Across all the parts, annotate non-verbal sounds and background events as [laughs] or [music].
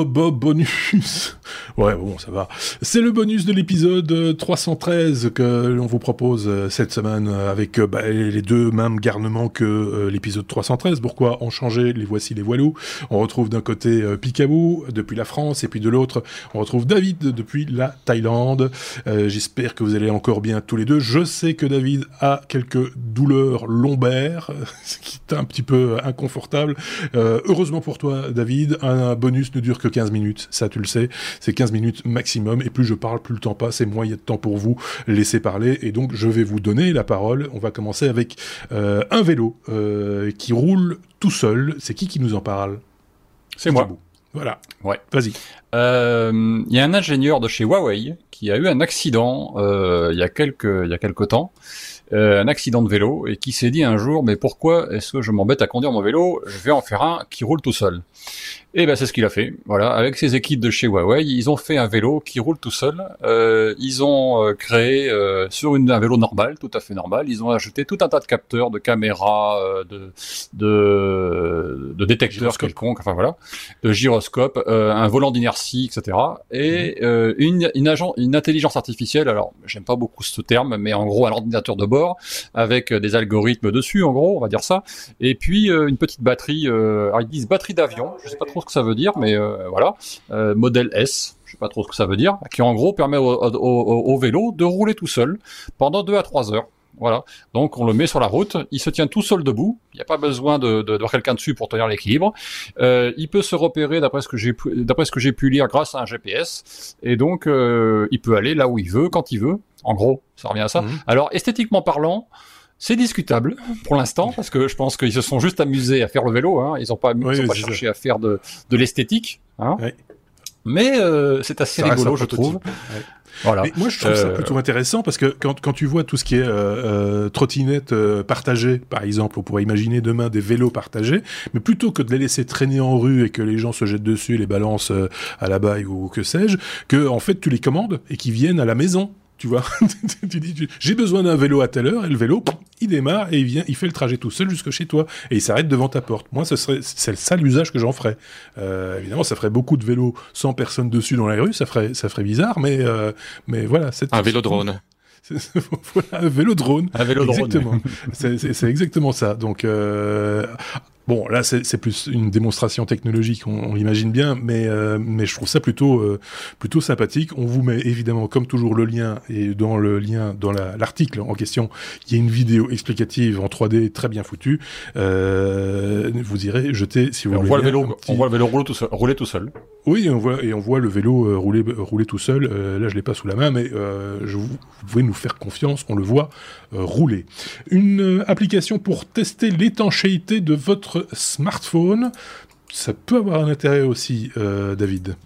bonus. Ouais, bon, ça va. C'est le bonus de l'épisode 313 que l'on vous propose euh, cette semaine avec euh, bah, les deux mêmes garnements que euh, l'épisode 313. Pourquoi en changer Les voici les voilous. On retrouve d'un côté Picaboo depuis la France et puis de l'autre, on retrouve David depuis la Thaïlande. J'espère que vous allez encore bien tous les deux. Je sais que David a quelques douleurs lombaires, [laughs] ce qui est un petit peu inconfortable. heureusement pour toi, David, un bonus ne dure que 15 minutes. Ça, tu le sais. C'est 15 minutes maximum. Et plus je parle, plus le temps passe et moins il y a de temps pour vous laisser parler. Et donc, je vais vous donner la parole. On va commencer avec euh, un vélo euh, qui roule tout seul. C'est qui qui nous en parle? C'est moi. Voilà. Ouais. Vas-y. Euh, il y a un ingénieur de chez Huawei qui a eu un accident il y a quelques il y a quelques temps. Un accident de vélo et qui s'est dit un jour mais pourquoi est-ce que je m'embête à conduire mon vélo Je vais en faire un qui roule tout seul. Et ben c'est ce qu'il a fait. Voilà, avec ses équipes de chez Huawei, ils ont fait un vélo qui roule tout seul. Euh, ils ont euh, créé euh, sur une, un vélo normal, tout à fait normal, ils ont ajouté tout un tas de capteurs, de caméras, euh, de, de, de détecteurs quelconques, enfin voilà, de gyroscope, un volant d'inertie, etc. Et mhm. une, une, agent, une intelligence artificielle. Alors j'aime pas beaucoup ce terme, mais en gros un ordinateur de bord avec des algorithmes dessus, en gros, on va dire ça. Et puis une petite batterie. alors ils disent batterie d'avion. Je sais pas trop ce que ça veut dire, mais euh, voilà. Euh, modèle S, je sais pas trop ce que ça veut dire, qui en gros permet au, vélo de rouler tout seul pendant 2 à 3 heures. Voilà. Donc on le met sur la route, il se tient tout seul debout. Il n'y a pas besoin de, de, quelqu'un dessus pour tenir l'équilibre. Euh, il peut se repérer d'après ce que j'ai d'après ce que j'ai pu lire grâce à un GPS. Et donc il peut aller là où il veut quand il veut. En gros, ça revient à ça. Mmh. Alors esthétiquement parlant, c'est discutable pour l'instant parce que je pense qu'ils se sont juste amusés à faire le vélo. Hein. Ils n'ont pas, pas cherché à faire de, de l'esthétique. Hein. Mais euh, c'est assez rigolo, je trouve. Voilà. Mais moi, je trouve ça euh, plutôt intéressant parce que quand, quand tu vois tout ce qui est euh, euh trottinette euh, partagée, par exemple, on pourrait imaginer demain des vélos partagés, mais plutôt que de les laisser traîner en rue et que les gens se jettent dessus, les balancent à la baille ou que sais-je, que en fait tu les commandes et qu'ils viennent à la maison tu vois. [laughs] tu dis, j'ai besoin d'un vélo à telle heure, et le vélo, il démarre et il vient, il fait le trajet tout seul jusque chez toi, et il s'arrête devant ta porte. Moi, ce serait, c'est ça l'usage que j'en ferais. Euh, évidemment, ça ferait beaucoup de vélos sans personne dessus dans la rue, ça ferait, ça ferait bizarre, mais, euh, mais voilà. Un vélo drone. [laughs] voilà, un vélo drone. Un vélo drone. Exactement. c'est exactement ça. Donc, euh, Bon, là, c'est plus une démonstration technologique, on, l'imagine bien, mais, euh, mais je trouve ça plutôt, euh, plutôt sympathique. On vous met évidemment, comme toujours, le lien, et dans le lien, dans l'article en question, il y a une vidéo explicative en 3D très bien foutue. Euh, vous irez jeter, si vous voulez. Voit le vélo, On voit le vélo rouler tout seul. Rouler tout seul. Oui, on voit, et on voit le vélo rouler, rouler tout seul. là, je l'ai pas sous la main, mais je, vous, vous pouvez nous faire confiance, on le voit rouler. Une application pour tester l'étanchéité de votre smartphone. Ça peut avoir un intérêt aussi, euh, David.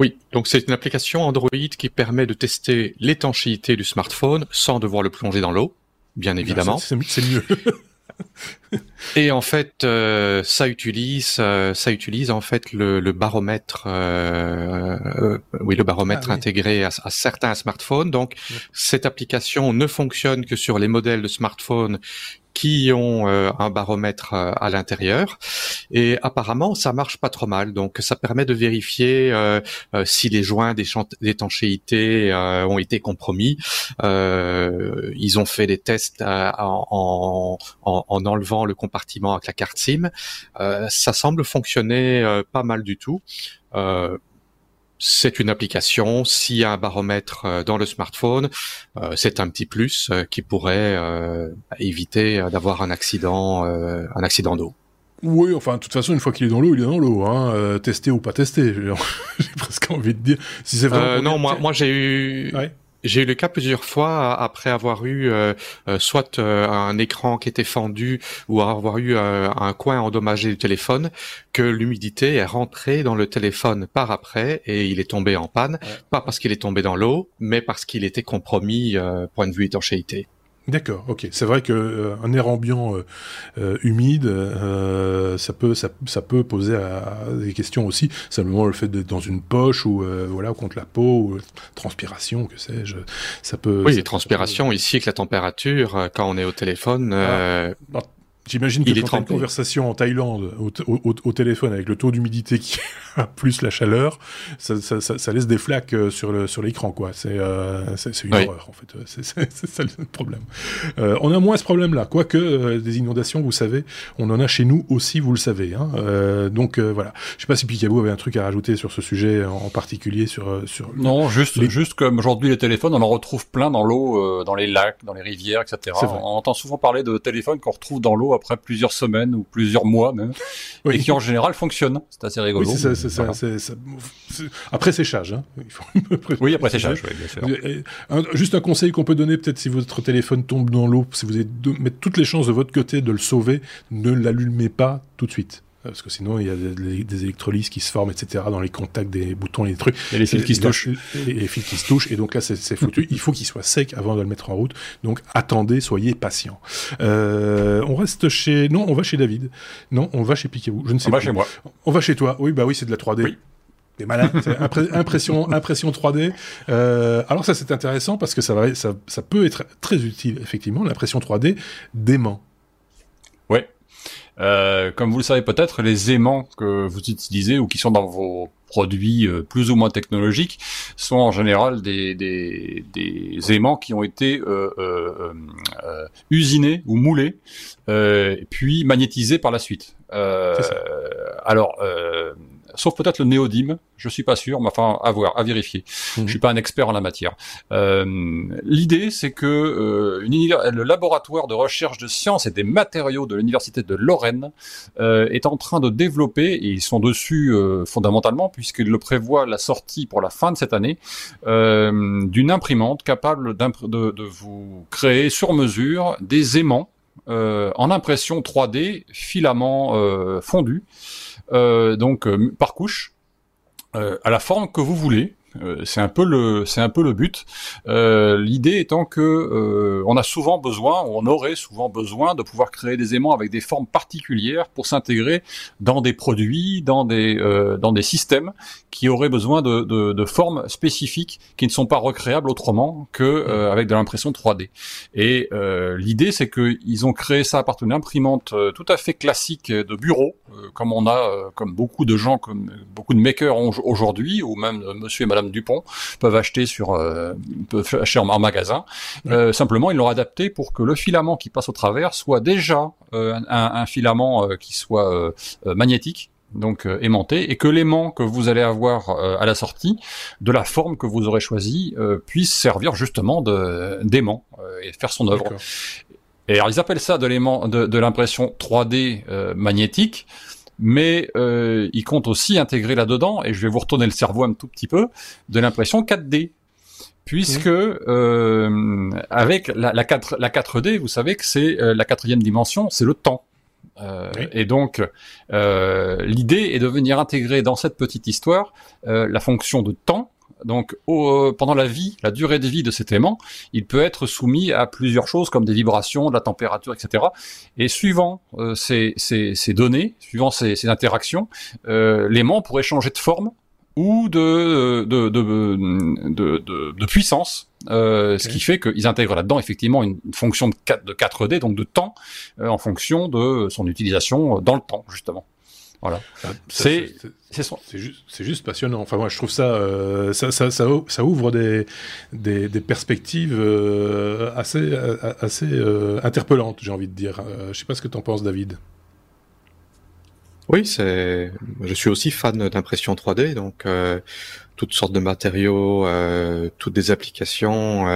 Oui, donc c'est une application Android qui permet de tester l'étanchéité du smartphone sans devoir le plonger dans l'eau, bien évidemment. C'est mieux. [laughs] Et en fait, euh, ça utilise, euh, ça utilise en fait le, baromètre, oui, le baromètre ah intégré à, certains smartphones. Donc, cette application ne fonctionne que sur les modèles de smartphones qui ont euh, un baromètre euh, à l'intérieur. Et apparemment ça marche pas trop mal. Donc ça permet de vérifier euh, si les joints d'étanchéité ont été compromis. Ils ont fait des tests en, en, en, enlevant le compartiment avec la carte SIM. Ça semble fonctionner pas mal du tout c'est une application. S'il y a un baromètre euh, dans le smartphone, euh, c'est un petit plus euh, qui pourrait éviter d'avoir un accident, un accident d'eau. Oui, enfin, de toute façon, une fois qu'il est dans l'eau, il est dans l'eau. Hein. tester ou pas tester, [laughs] j'ai presque envie de dire. Si c'est vraiment. non, moi, moi j'ai eu. J'ai eu le cas plusieurs fois après avoir eu euh, euh, soit euh, un écran qui était fendu ou avoir eu un coin endommagé du téléphone que l'humidité est rentrée dans le téléphone par après et il est tombé en panne, pas parce qu'il est tombé dans l'eau, mais parce qu'il était compromis point de vue étanchéité. D'accord, ok. C'est vrai que euh, un air ambiant euh, euh, humide, ça peut ça, ça, peut poser à, des questions aussi. Simplement le fait d'être dans une poche ou voilà contre la peau, ou transpiration, que sais-je, ça peut. Oui, transpiration ici avec la température quand on est au téléphone. Ah. J'imagine que quand tu as une conversation en Thaïlande au, téléphone avec le taux d'humidité qui [laughs] plus la chaleur, ça, ça, ça, laisse des flaques euh, sur le sur l'écran quoi. C'est euh, c'est une horreur en fait. [laughs] C'est ça le problème. Euh, on a moins ce problème là, quoique euh, des inondations, vous savez, on en a chez nous aussi, vous le savez. Hein. Euh, donc voilà. Je sais pas si Picaboo avait un truc à rajouter sur ce sujet en particulier sur sur. Non, juste juste comme aujourd'hui les téléphones, on en retrouve plein dans l'eau, dans les lacs, dans les rivières, etc. On entend souvent parler de téléphones qu'on retrouve dans l'eau après plusieurs semaines ou plusieurs mois même, et qui en général fonctionnent. C'est assez rigolo. Oui, c'est ça, Après séchage. Hein. [laughs] oui, après séchage, oui, bien sûr. juste un conseil qu'on peut donner, peut-être si votre téléphone tombe dans l'eau, si vous avez de mettre toutes les chances de votre côté de le sauver, ne l'allumez pas tout de suite parce que sinon il y a des, électrolyses qui se forment, etc. dans les contacts des boutons et des trucs. Et les fils qui se touchent. Et les fils qui se touchent, et donc là c'est foutu. il faut qu'il soit sec avant de le mettre en route. Donc attendez, soyez patient. Euh, on reste chez... Non, on va chez David. Non, on va chez Piquet-vous. Je ne sais pas. On va chez moi. On va chez toi. Oui, bah oui, c'est de la 3D. Oui. T'es malin, impression, impression 3D. Euh, alors ça c'est intéressant parce que ça, va, ça, ça peut être très utile effectivement. L'impression 3D dément. Euh, comme vous le savez peut-être, les aimants que vous utilisez ou qui sont dans vos produits euh, plus ou moins technologiques sont en général des, des, des aimants qui ont été euh, euh, euh usinés ou moulés, puis magnétisés par la suite. alors, sauf peut-être le néodyme, je suis pas sûr, mais enfin à voir, à vérifier. Mhm. Je suis pas un expert en la matière. Euh, L'idée, c'est que euh, le laboratoire de recherche de sciences et des matériaux de l'université de Lorraine euh, est en train de développer, et ils sont dessus euh, fondamentalement puisqu'ils le prévoient la sortie pour la fin de cette année, euh, d'une imprimante capable de, de, vous créer sur mesure des aimants en impression 3D filament fondu euh, donc euh, par couche, euh, à la forme que vous voulez. Euh, c'est un peu le c'est un peu le but. Euh, L'idée étant que euh, on a souvent besoin, on aurait souvent besoin de pouvoir créer des aimants avec des formes particulières pour s'intégrer dans des produits, dans des dans des systèmes qui auraient besoin de, de, de, formes spécifiques qui ne sont pas recréables autrement que avec de l'impression 3D. Et l'idée c'est qu'ils ont créé ça à partir d'une imprimante tout à fait classique de bureau, comme on a comme beaucoup de gens, comme beaucoup de makers aujourd'hui, ou même Monsieur et Madame Dupont peuvent acheter sur euh, peuvent acheter en, magasin. Euh, simplement, ils l'ont adapté pour que le filament qui passe au travers soit déjà euh, un, filament qui soit magnétique donc aimanté, et que l'aimant que vous allez avoir à la sortie, de la forme que vous aurez choisie, puisse servir justement d'aimant et faire son œuvre. Et alors ils appellent ça de l'aimant de, de l'impression 3D magnétique mais euh, il compte aussi intégrer là-dedans, et je vais vous retourner le cerveau un tout petit peu, de l'impression 4D. Puisque euh, avec la, la, 4, la 4D, vous savez que c'est euh, la quatrième dimension, c'est le temps. Euh, Et donc, euh, l'idée est de venir intégrer dans cette petite histoire euh, la fonction de temps donc, au, pendant la vie, la durée de vie de cet aimant, il peut être soumis à plusieurs choses comme des vibrations, de la température, etc. Et suivant euh, ces, ces, ces, données, suivant ces, ces interactions, euh, l'aimant pourrait changer de forme ou de, de, de, de, puissance, euh, ce qui fait qu'ils intègrent là-dedans effectivement une, fonction de, 4, de 4D, donc de temps, euh, en fonction de son utilisation dans le temps, justement. Voilà. Ah, c'est c'est juste, juste, passionnant. Enfin, moi, je trouve ça, euh, ça, ça, ça, ouvre des, des, des perspectives euh, assez, euh, assez euh, interpellantes, j'ai envie de dire. je sais pas ce que tu en penses, David. Oui, c'est. Je suis aussi fan d'impression 3D, donc toutes sortes de matériaux, toutes des applications.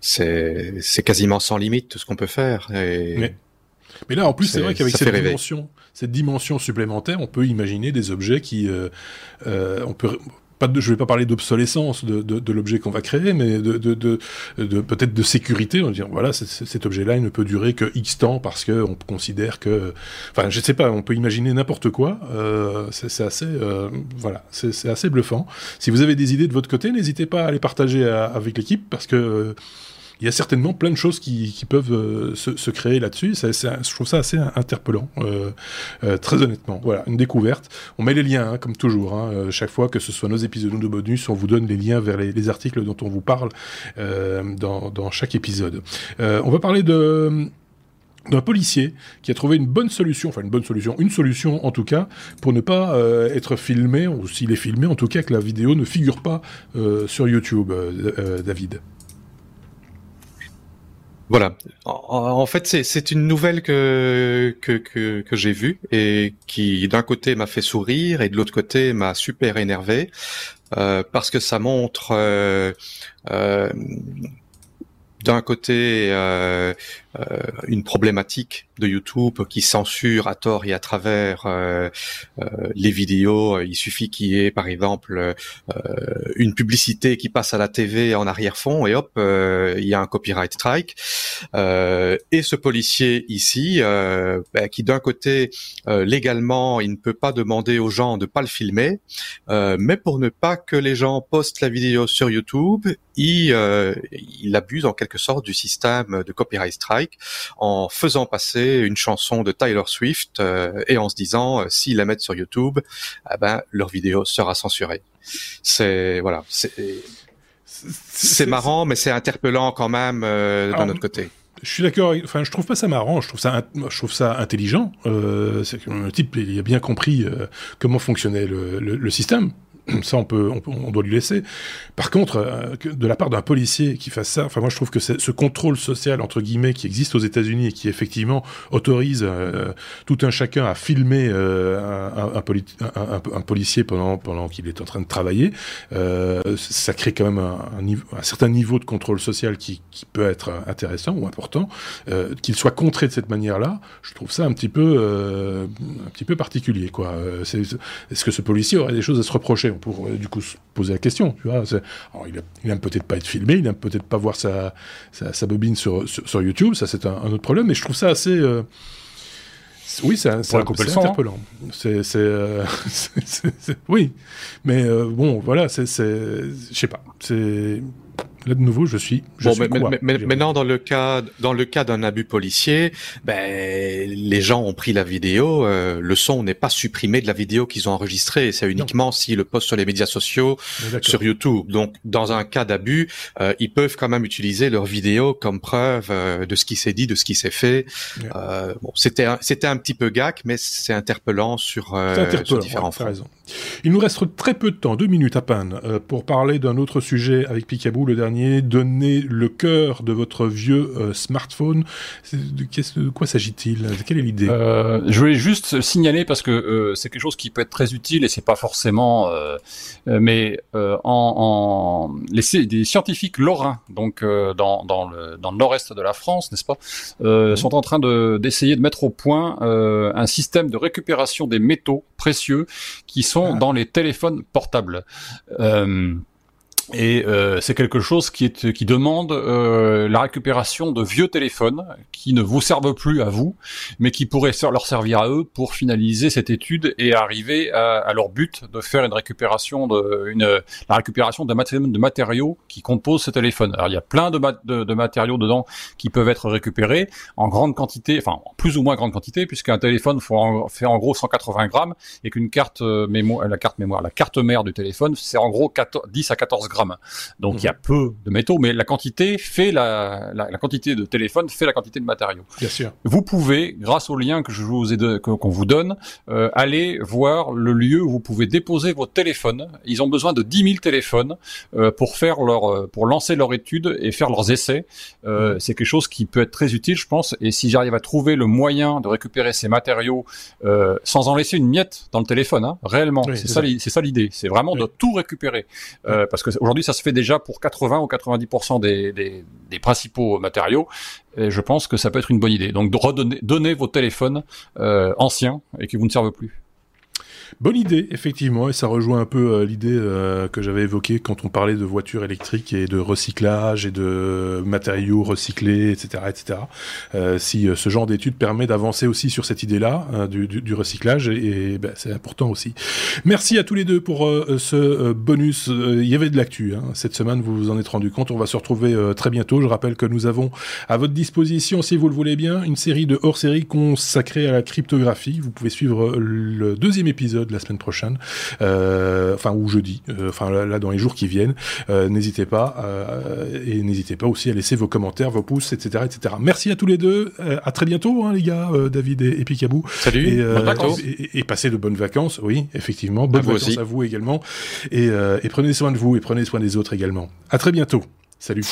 c'est quasiment sans limite tout ce qu'on peut faire. Et... Mais, mais là, en plus, c'est vrai qu'avec cette dimension cette dimension supplémentaire, on peut imaginer des objets qui, euh, euh, on peut pas de, je vais pas parler d'obsolescence de, de, de l'objet qu'on va créer, mais de, de, peut-être de sécurité. On va dire voilà, cet objet-là, il ne peut durer que X temps parce que on considère que, enfin, je sais pas, on peut imaginer n'importe quoi. Euh, c'est assez, euh, voilà, c'est assez bluffant. Si vous avez des idées de votre côté, n'hésitez pas à les partager avec l'équipe parce que il y a certainement plein de choses qui, qui peuvent euh, se, se, créer là-dessus. je trouve ça assez interpellant, euh, euh, très honnêtement. Voilà, une découverte. On met les liens, hein, comme toujours. Hein, euh, chaque fois que ce soit nos épisodes ou bonus, on vous donne les liens vers les, les articles dont on vous parle dans, dans, chaque épisode. on va parler de d'un policier qui a trouvé une bonne solution, enfin une bonne solution, une solution en tout cas, pour ne pas euh, être filmé, ou s'il est filmé, en tout cas que la vidéo ne figure pas euh, sur YouTube, euh, David. Voilà. En, fait, c'est une nouvelle que que, que, que j'ai vue et qui, d'un côté, m'a fait sourire et de l'autre côté, m'a super énervé parce que ça montre d'un côté euh, euh, une problématique de YouTube qui censure à tort et à travers euh, euh les vidéos. Il suffit qu'il y ait par exemple euh, une publicité qui passe à la TV en arrière-fond et hop, il y a un copyright strike. et ce policier ici, ben, qui d'un côté légalement il ne peut pas demander aux gens de pas le filmer, mais pour ne pas que les gens postent la vidéo sur YouTube, il, il abuse en quelque sorte du système de copyright strike en faisant passer une chanson de Tyler Swift euh, et en se disant euh, s'ils la mettent sur YouTube, eh ben leur vidéo sera censurée. C'est voilà, c'est marrant, mais c'est interpellant quand même euh, d'un autre côté. Je suis d'accord. Enfin, je trouve pas ça marrant. Je trouve ça, je trouve ça intelligent. Euh, c'est que le type, il a bien compris comment fonctionnait le, le, le système. [clears throat] ça on peut, on, doit lui laisser. Par contre, euh, de la part d'un policier qui fasse ça, enfin moi je trouve que ce contrôle social entre guillemets qui existe aux États-Unis et qui effectivement autorise euh, tout un chacun à filmer euh, un, un, policier pendant pendant qu'il est en train de travailler, ça crée quand même un, un, certain niveau de contrôle social qui, qui peut être intéressant ou important. qu'il soit contré de cette manière-là, je trouve ça un petit peu un petit peu particulier quoi. Est-ce que ce policier aurait des choses à se reprocher? Pour euh, du coup se poser la question. Tu vois, il, a, peut-être pas être filmé, il n'aime peut-être pas voir sa, sa, bobine sur, sur, YouTube, ça c'est un, autre problème, mais je trouve ça assez. Euh, oui, c'est hein. interpellant. C'est, euh, [laughs] oui, mais bon, voilà, c'est, je sais pas, c'est Là, de nouveau, je suis. Je suis mais, maintenant, dans le cas, dans le cas d'un abus policier, ben, les gens ont pris la vidéo. Euh, le son n'est pas supprimé de la vidéo qu'ils ont enregistrée. C'est uniquement s'ils le postent sur les médias sociaux, sur YouTube. Donc, dans un cas d'abus, euh, ils peuvent quand même utiliser leur vidéo comme preuve euh, de ce qui s'est dit, de ce qui s'est fait. bon, c'était, c'était un petit peu gac, mais c'est interpellant sur, sur différents fronts. Il nous reste très peu de temps, deux minutes à peine, pour parler d'un autre sujet avec Picaboo, le dernier donner le cœur de votre vieux euh, smartphone. De, quoi s'agit-il? Quelle est l'idée? Euh, Je voulais juste signaler parce que euh, c'est quelque chose qui peut être très utile et c'est pas forcément, mais en, en les, des scientifiques lorrains, donc dans, dans, le, dans le nord-est de la France, n'est-ce pas, mmh. sont en train de d'essayer de mettre au point un système de récupération des métaux précieux qui sont ah. dans les téléphones portables. Euh, et euh, c'est quelque chose qui, est, qui demande euh, la récupération de vieux téléphones qui ne vous servent plus à vous, mais qui pourraient leur servir à eux pour finaliser cette étude et arriver à, à leur but de faire une récupération de une la récupération de, matériaux qui composent ce téléphone. Alors il y a plein de, de, de, matériaux dedans qui peuvent être récupérés en grande quantité, enfin en plus ou moins grande quantité, puisqu'un téléphone fait en gros 180 grammes et qu'une carte euh, mémoire, la carte mémoire, la carte mère du téléphone, c'est en gros 10 à 14 grammes donc il y a mhm. peu de métaux, mais la quantité fait la, la, quantité de téléphone fait la quantité de matériaux. Bien sûr. Vous pouvez, grâce au lien que je vous ai qu'on vous donne, euh, aller voir le lieu où vous pouvez déposer vos téléphones. Ils ont besoin de 10 000 téléphones euh, pour faire leur, euh, pour lancer leur étude et faire leurs essais. Mhm. C'est quelque chose qui peut être très utile, je pense. Et si j'arrive à trouver le moyen de récupérer ces matériaux sans en laisser une miette dans le téléphone, hein, réellement, c'est ça, ça l'idée. C'est vraiment de tout récupérer, parce que aujourd'hui ça se fait déjà pour 80 ou 90% des, des, des, principaux matériaux. Et je pense que ça peut être une bonne idée. Donc redonner, donner vos téléphones euh, anciens et qui vous ne servent plus. Bonne idée, effectivement, et ça rejoint un peu euh, l'idée euh, que j'avais évoquée quand on parlait de voitures électriques et de recyclage et de matériaux recyclés, etc., etc. Euh, si ce genre d'études permet d'avancer aussi sur cette idée-là hein, du, du, recyclage, et, ben, c'est important aussi. Merci à tous les deux pour ce bonus. Il y avait de l'actu hein. cette semaine, vous vous en êtes rendu compte. On va se retrouver très bientôt. Je rappelle que nous avons à votre disposition, si vous le voulez bien, une série de hors-série consacrée à la cryptographie. Vous pouvez suivre le deuxième épisode épisode la semaine prochaine, enfin ou jeudi, enfin là, dans les jours qui viennent. n'hésitez pas et n'hésitez pas aussi à laisser vos commentaires, vos pouces, etc., etc. Merci à tous les deux. à très bientôt, hein, les gars, David et, et Picabou. Salut. Et, et, passez de bonnes vacances. Oui, effectivement, bonnes vacances à vous également. Et, et prenez soin de vous et prenez soin des autres également. À très bientôt. Salut.